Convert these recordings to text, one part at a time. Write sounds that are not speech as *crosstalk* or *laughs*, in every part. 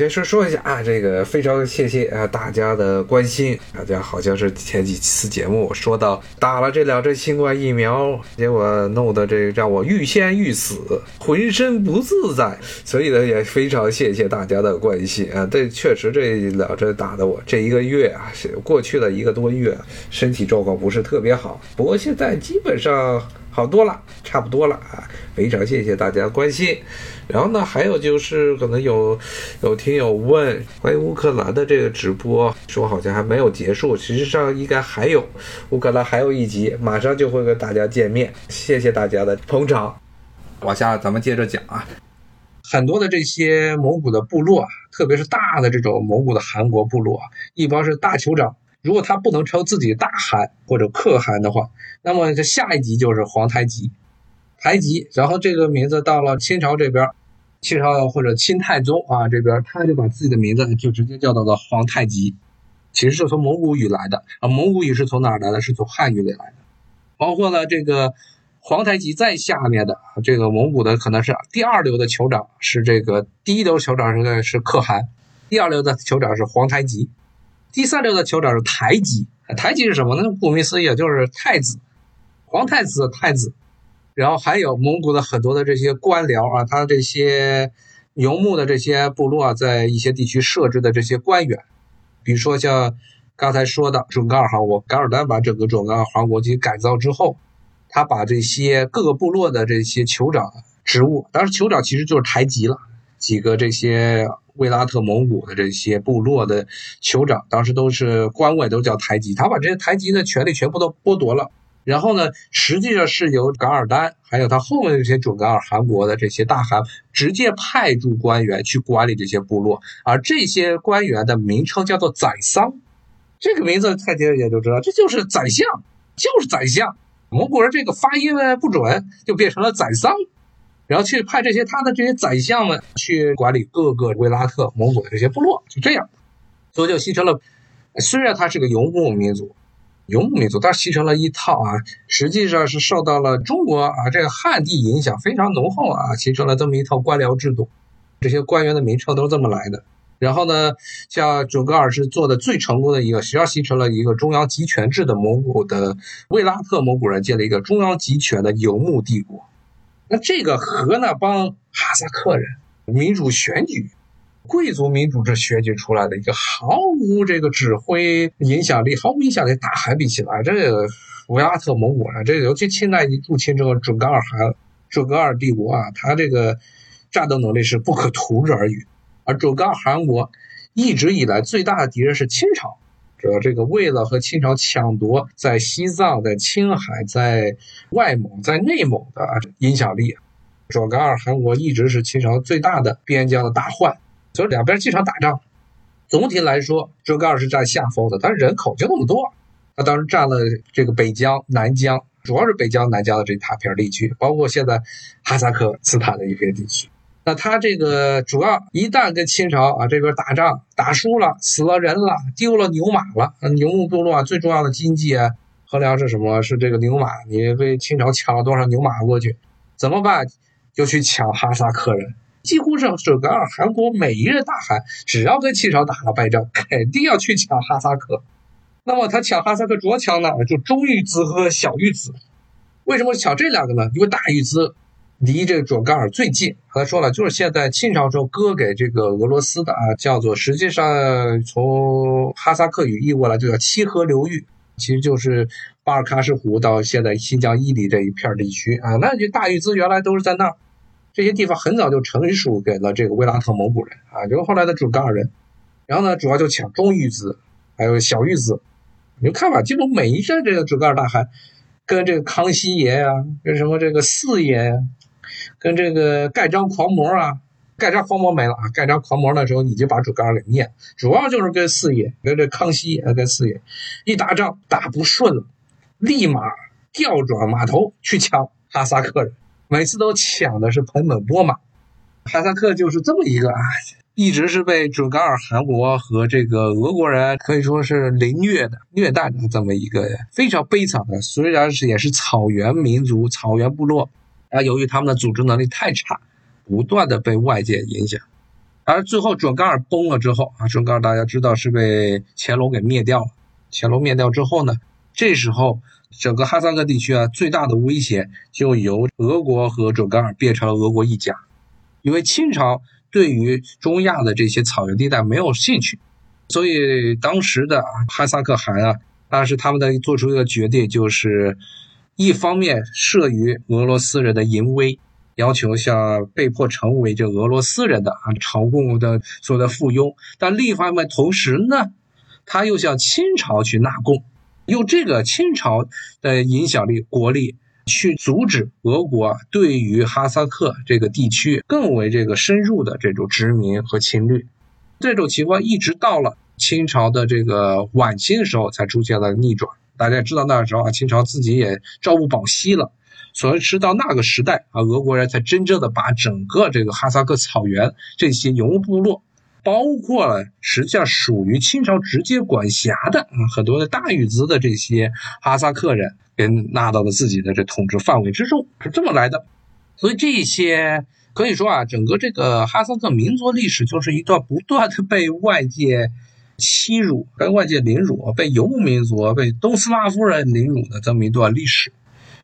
先说说一下啊，这个非常谢谢啊大家的关心。大家好像是前几次节目说到打了这两针新冠疫苗，结果弄得这让我欲仙欲死，浑身不自在。所以呢，也非常谢谢大家的关心啊。这确实这两针打的我这一个月啊，是过去的一个多月，身体状况不是特别好。不过现在基本上。好多了，差不多了啊！非常谢谢大家关心。然后呢，还有就是可能有有听友问关于乌克兰的这个直播，说好像还没有结束，实际上应该还有乌克兰还有一集，马上就会跟大家见面。谢谢大家的捧场。往下咱们接着讲啊，很多的这些蒙古的部落，特别是大的这种蒙古的汗国部落，一般是大酋长。如果他不能称自己大汗或者可汗的话，那么这下一级就是皇太极，太极。然后这个名字到了清朝这边，清朝或者清太宗啊这边，他就把自己的名字就直接叫到了皇太极，其实是从蒙古语来的啊。蒙古语是从哪儿来的？是从汉语里来的。包括了这个皇太极在下面的这个蒙古的可能是第二流的酋长是这个第一流酋长是是可汗，第二流的酋长是皇太极。第三流的酋长是台吉，台吉是什么呢？顾名思义，就是太子，皇太子太子。然后还有蒙古的很多的这些官僚啊，他这些游牧的这些部落啊，在一些地区设置的这些官员，比如说像刚才说的准噶尔汗国，噶尔丹把整个准噶尔汗国给改造之后，他把这些各个部落的这些酋长职务，当时酋长其实就是台吉了，几个这些。维拉特蒙古的这些部落的酋长，当时都是官位，都叫台吉。他把这些台吉的权利全部都剥夺了。然后呢，实际上是由噶尔丹，还有他后面这些准噶尔汗国的这些大汗，直接派驻官员去管理这些部落。而这些官员的名称叫做宰桑，这个名字太监也就知道，这就是宰相，就是宰相。蒙古人这个发音呢不准，就变成了宰桑。然后去派这些他的这些宰相们去管理各个维拉特蒙古的这些部落，就这样，所以就形成了。虽然他是个游牧民族，游牧民族，但是形成了一套啊，实际上是受到了中国啊这个汉地影响非常浓厚啊，形成了这么一套官僚制度。这些官员的名称都是这么来的。然后呢，像准噶尔是做的最成功的一个，实际上形成了一个中央集权制的蒙古的维拉特蒙古人建了一个中央集权的游牧帝国。那这个和那帮哈萨克人民主选举、贵族民主制选举出来的一个毫无这个指挥影响力、毫无影响力大汗比起来，这个维拉特蒙古啊，这尤其清代入侵这个准噶尔汗、准噶尔帝国啊，他这个战斗能力是不可图日而语。而准噶尔汗国一直以来最大的敌人是清朝。主要这个为了和清朝抢夺在西藏、在青海、在外蒙、在内蒙的影响力，准噶尔汗国一直是清朝最大的边疆的大患，所以两边经常打仗。总体来说，准噶尔是占下风的，但是人口就那么多，他当时占了这个北疆、南疆，主要是北疆、南疆的这一大片地区，包括现在哈萨克斯坦的一片地区。那他这个主要一旦跟清朝啊这边打仗打输了，死了人了，丢了牛马了，游牧部落啊最重要的经济啊衡量是什么？是这个牛马。你被清朝抢了多少牛马过去，怎么办？就去抢哈萨克人。几乎是整个韩国每一任大汗，只要跟清朝打了败仗，肯定要去抢哈萨克。那么他抢哈萨克主要抢哪？就中玉兹和小玉兹。为什么抢这两个呢？因为大玉兹。离这个准噶尔最近，刚才说了，就是现在清朝时候割给这个俄罗斯的啊，叫做实际上从哈萨克语译过来就叫七河流域，其实就是巴尔喀什湖到现在新疆伊犁这一片地区啊。那就大玉兹原来都是在那儿，这些地方很早就成属给了这个维拉特蒙古人啊，就是后来的准噶尔人。然后呢，主要就抢中玉兹，还有小玉兹。你就看吧，基本每一任这个准噶尔大汗，跟这个康熙爷呀，跟什么这个四爷呀。跟这个盖章狂魔啊，盖章狂魔没了啊，盖章狂魔那时候已经把准噶尔给灭了，主要就是跟四爷，跟这康熙啊，跟四爷一打仗打不顺了，立马调转马头去抢哈萨克人，每次都抢的是盆满钵满。哈萨克就是这么一个啊，一直是被准噶尔汗国和这个俄国人可以说是凌虐的、虐待的这么一个非常悲惨的，虽然是也是草原民族、草原部落。啊，由于他们的组织能力太差，不断的被外界影响，而最后准噶尔崩了之后啊，准噶尔大家知道是被乾隆给灭掉了。乾隆灭掉之后呢，这时候整个哈萨克地区啊，最大的威胁就由俄国和准噶尔变成了俄国一家，因为清朝对于中亚的这些草原地带没有兴趣，所以当时的哈萨克汗啊，当时他们的做出一个决定，就是一方面慑于俄罗斯人的淫威。要求像被迫成为这俄罗斯人的啊朝贡的所谓的附庸，但另一方面，同时呢，他又向清朝去纳贡，用这个清朝的影响力、国力去阻止俄国对于哈萨克这个地区更为这个深入的这种殖民和侵略。这种情况一直到了清朝的这个晚期的时候才出现了逆转。大家知道那时候啊，清朝自己也朝不保夕了。所以，直到那个时代啊，俄国人才真正的把整个这个哈萨克草原这些游牧部落，包括了实际上属于清朝直接管辖的啊很多的大语族的这些哈萨克人，给纳到了自己的这统治范围之中，是这么来的。所以这些可以说啊，整个这个哈萨克民族历史就是一段不断的被外界欺辱、被外界凌辱、被游牧民族、被东斯拉夫人凌辱的这么一段历史。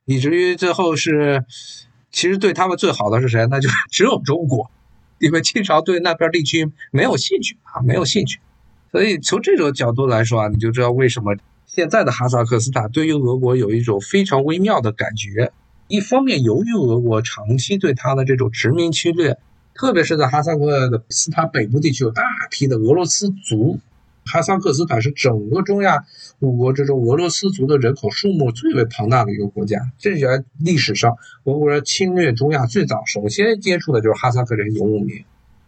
以至于最后是，其实对他们最好的是谁？那就 *laughs* 只有中国，因为清朝对那边地区没有兴趣啊，没有兴趣。所以从这种角度来说啊，你就知道为什么现在的哈萨克斯坦对于俄国有一种非常微妙的感觉。一方面，由于俄国长期对他的这种殖民侵略，特别是在哈萨克斯坦北部地区有大批的俄罗斯族。哈萨克斯坦是整个中亚五国之中俄罗斯族的人口数目最为庞大的一个国家。这在历史上，俄国人侵略中亚最早首先接触的就是哈萨克人游牧民。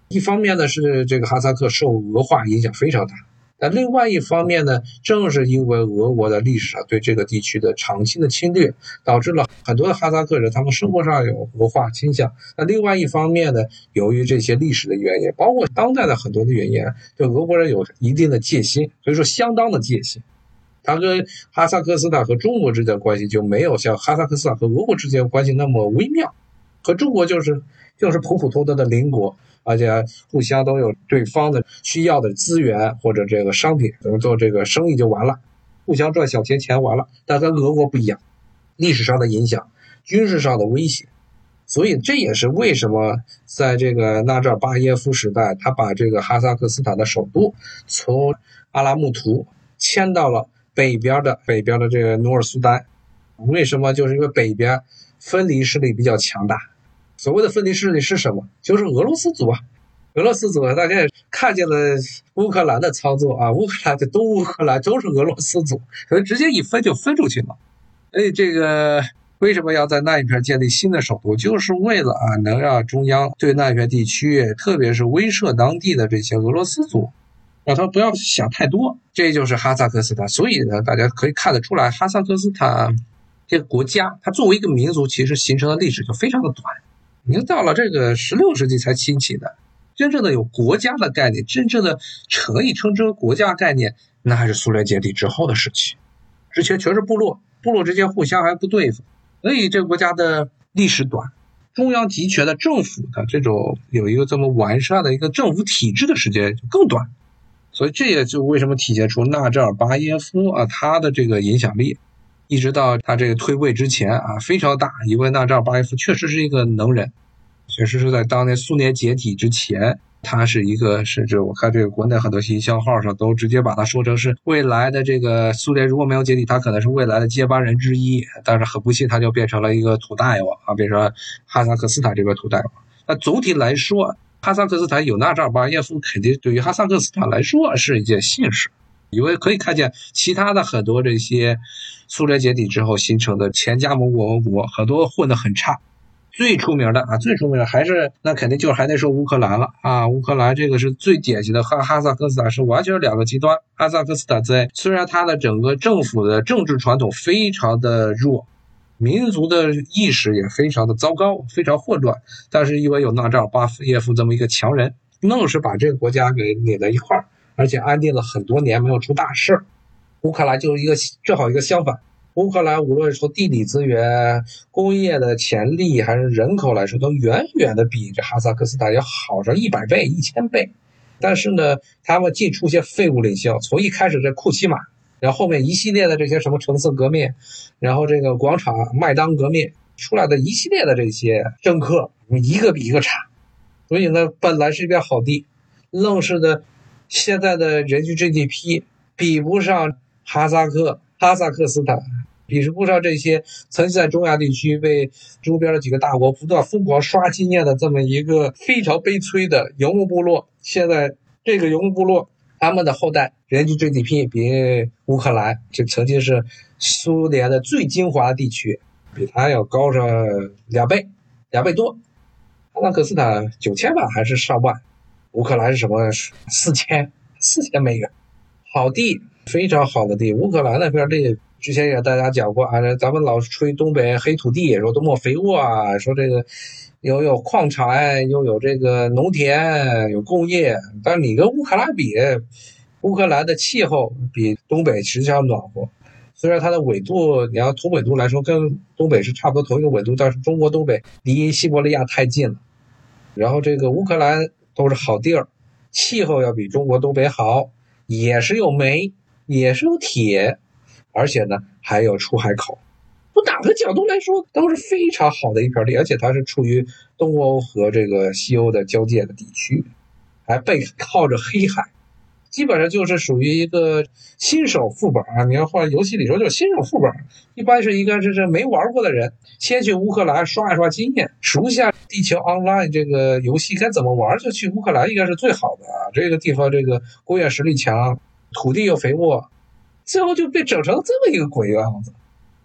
一方面呢，是这个哈萨克受俄化影响非常大。但另外一方面呢，正是因为俄国的历史上对这个地区的长期的侵略，导致了很多的哈萨克人他们生活上有俄化倾向。那另外一方面呢，由于这些历史的原因，包括当代的很多的原因，对俄国人有一定的戒心，所以说相当的戒心。他跟哈萨克斯坦和中国之间的关系就没有像哈萨克斯坦和俄国之间关系那么微妙，和中国就是就是普普通通的邻国。而且互相都有对方的需要的资源或者这个商品，怎么做这个生意就完了，互相赚小钱钱完了。但跟俄国不一样，历史上的影响，军事上的威胁，所以这也是为什么在这个纳扎尔巴耶夫时代，他把这个哈萨克斯坦的首都从阿拉木图迁到了北边的北边的这个努尔苏丹。为什么？就是因为北边分离势力比较强大。所谓的分离势力是什么？就是俄罗斯族啊，俄罗斯族啊，大家也看见了乌克兰的操作啊，乌克兰的东乌克兰都是俄罗斯族，所以直接一分就分出去了。所以这个为什么要在那一片建立新的首都？就是为了啊，能让中央对那一片地区，特别是威慑当地的这些俄罗斯族，让他不要想太多。这就是哈萨克斯坦。所以呢，大家可以看得出来，哈萨克斯坦这个国家，它作为一个民族，其实形成的历史就非常的短。您到了这个十六世纪才兴起的，真正的有国家的概念，真正的可以称之为国家概念，那还是苏联解体之后的时期。之前全是部落，部落之间互相还不对付，所以这个国家的历史短，中央集权的政府的这种有一个这么完善的一个政府体制的时间就更短。所以这也就为什么体现出纳扎尔巴耶夫啊他的这个影响力。一直到他这个退位之前啊，非常大。因为纳扎尔巴耶夫确实是一个能人，确实是在当年苏联解体之前，他是一个，甚至我看这个国内很多营销号上都直接把他说成是未来的这个苏联如果没有解体，他可能是未来的接班人之一。但是很不幸，他就变成了一个土大王啊，变成哈萨克斯坦这边土大王。那总体来说，哈萨克斯坦有纳扎尔巴耶夫，肯定对于哈萨克斯坦来说是一件幸事。因为可以看见其他的很多这些苏联解体之后形成的前加盟共和国，很多混得很差。最出名的啊，最出名的还是那肯定就是还得说乌克兰了啊。乌克兰这个是最典型的和哈萨克斯坦是完全是两个极端。哈萨克斯坦在虽然它的整个政府的政治传统非常的弱，民族的意识也非常的糟糕，非常混乱，但是因为有纳扎尔巴耶夫这么一个强人，愣是把这个国家给拧在一块儿。而且安定了很多年，没有出大事儿。乌克兰就是一个正好一个相反，乌克兰无论从地理资源、工业的潜力还是人口来说，都远远的比这哈萨克斯坦要好上一百倍、一千倍。但是呢，他们既出现废物领袖，从一开始这库奇马，然后后面一系列的这些什么橙色革命，然后这个广场麦当革命出来的一系列的这些政客，一个比一个差。所以呢，本来是一片好地，愣是的，现在的人均 GDP 比不上哈萨克、哈萨克斯坦。比不上这些曾经在中亚地区被周边的几个大国不断疯狂刷经验的这么一个非常悲催的游牧部落。现在这个游牧部落，他们的后代人均 GDP 比乌克兰，就曾经是苏联的最精华地区，比它要高上两倍，两倍多。哈萨克斯坦九千万还是上万，乌克兰是什么？四千，四千美元，好地，非常好的地。乌克兰那片地。之前也大家讲过啊，咱们老吹东北黑土地，说多么肥沃啊，说这个又有矿产，又有这个农田，有工业。但你跟乌克兰比，乌克兰的气候比东北实际上暖和。虽然它的纬度，你要同纬度来说，跟东北是差不多同一个纬度，但是中国东北离西伯利亚太近了。然后这个乌克兰都是好地儿，气候要比中国东北好，也是有煤，也是有铁。而且呢，还有出海口，从哪个角度来说都是非常好的一片地，而且它是处于东欧和这个西欧的交界的地区，还背靠着黑海，基本上就是属于一个新手副本啊。你要换游戏里说就是新手副本，一般是一个就是没玩过的人，先去乌克兰刷一刷经验，熟悉下地球 Online 这个游戏该怎么玩，就去乌克兰应该是最好的啊。这个地方这个工业实力强，土地又肥沃。最后就被整成这么一个鬼样子。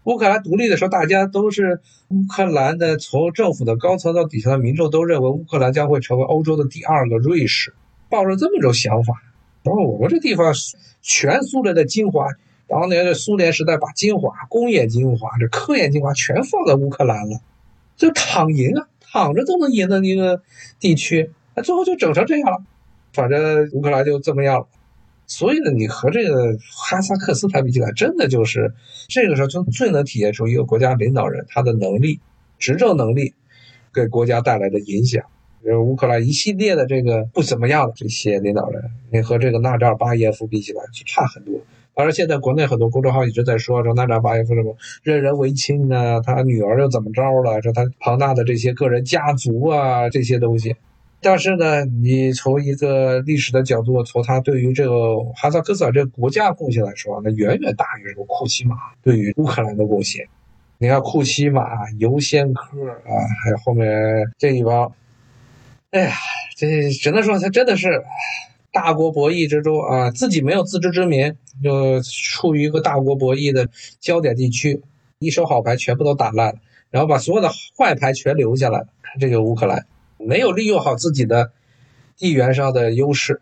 乌克兰独立的时候，大家都是乌克兰的，从政府的高层到底下的民众都认为乌克兰将会成为欧洲的第二个瑞士，抱着这么种想法。然后我们这地方全苏联的精华，当年的苏联时代把精华、工业精华、这科研精华全放在乌克兰了，就躺赢啊，躺着都能赢的一个地区，最后就整成这样了。反正乌克兰就这么样了。所以呢，你和这个哈萨克斯坦比起来，真的就是这个时候就最能体现出一个国家领导人他的能力、执政能力给国家带来的影响。就是，乌克兰一系列的这个不怎么样的这些领导人，你和这个纳扎尔巴耶夫比起来就差很多。当然，现在国内很多公众号一直在说说纳扎尔巴耶夫什么任人唯亲啊，他女儿又怎么着了？说他庞大的这些个人家族啊，这些东西。但是呢，你从一个历史的角度，从他对于这个哈萨克斯坦这个国家贡献来说，那远远大于这个库奇马对于乌克兰的贡献。你看库奇马、尤先科啊，还有后面这一帮，哎呀，这只能说他真的是大国博弈之中啊，自己没有自知之明，就处于一个大国博弈的焦点地区，一手好牌全部都打烂了，然后把所有的坏牌全留下来了。这个乌克兰。没有利用好自己的地缘上的优势，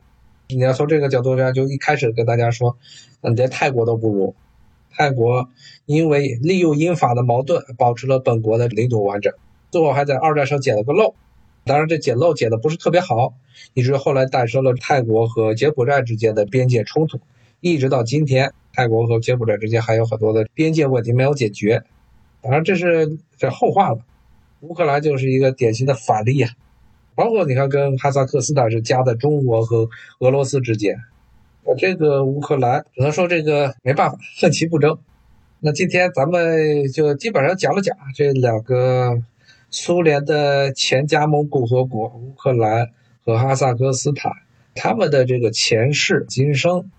你要从这个角度上，就一开始跟大家说，你连泰国都不如。泰国因为利用英法的矛盾，保持了本国的领土完整，最后还在二战上捡了个漏。当然，这捡漏捡的不是特别好，以至于后来诞生了泰国和柬埔寨之间的边界冲突，一直到今天，泰国和柬埔寨之间还有很多的边界问题没有解决。当然，这是这后话了。乌克兰就是一个典型的反例啊。包括你看，跟哈萨克斯坦是夹在中国和俄罗斯之间，那这个乌克兰只能说这个没办法，恨其不争。那今天咱们就基本上讲了讲这两个苏联的前加盟共和国乌克兰和哈萨克斯坦，他们的这个前世今生，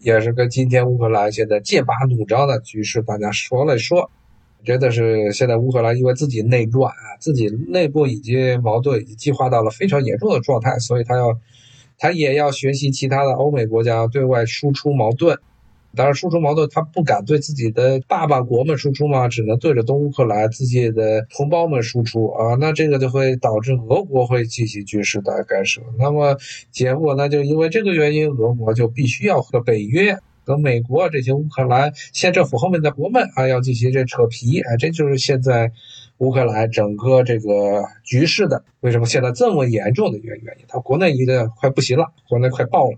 也是跟今天乌克兰现在剑拔弩张的局势，大家说了说。真的是现在乌克兰因为自己内乱啊，自己内部已经矛盾已经激化到了非常严重的状态，所以他要，他也要学习其他的欧美国家对外输出矛盾。当然，输出矛盾他不敢对自己的爸爸国们输出嘛，只能对着东乌克兰自己的同胞们输出啊。那这个就会导致俄国会进行军事的干涉。那么结果呢，就因为这个原因，俄国就必须要和北约。和美国这些乌克兰县政府后面的国们啊，要进行这扯皮，哎，这就是现在乌克兰整个这个局势的为什么现在这么严重的一个原因。他国内一个快不行了，国内快爆了。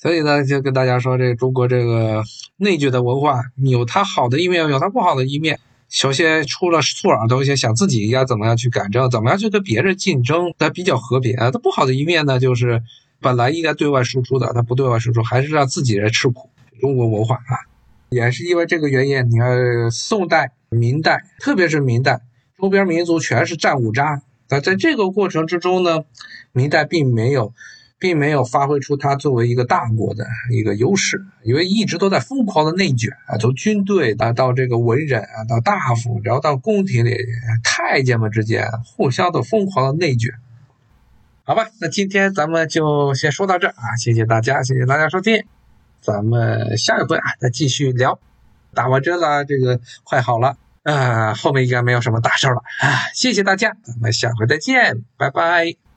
所以呢，就跟大家说，这中国这个内卷的文化有它好的一面，有它不好的一面。首先，出了错啊，都，先想自己应该怎么样去改正，怎么样去跟别人竞争，它比较和平啊。它不好的一面呢，就是本来应该对外输出的，它不对外输出，还是让自己人吃苦。中国文化啊，也是因为这个原因，你看宋代、明代，特别是明代，周边民族全是战五渣。那在这个过程之中呢，明代并没有。并没有发挥出它作为一个大国的一个优势，因为一直都在疯狂的内卷啊，从军队啊到这个文人啊，到大夫，然后到宫廷里太监们之间互相的疯狂的内卷。好吧，那今天咱们就先说到这啊，谢谢大家，谢谢大家收听，咱们下一回啊再继续聊。打完针了，这个快好了啊，后面应该没有什么大事了啊，谢谢大家，咱们下回再见，拜拜。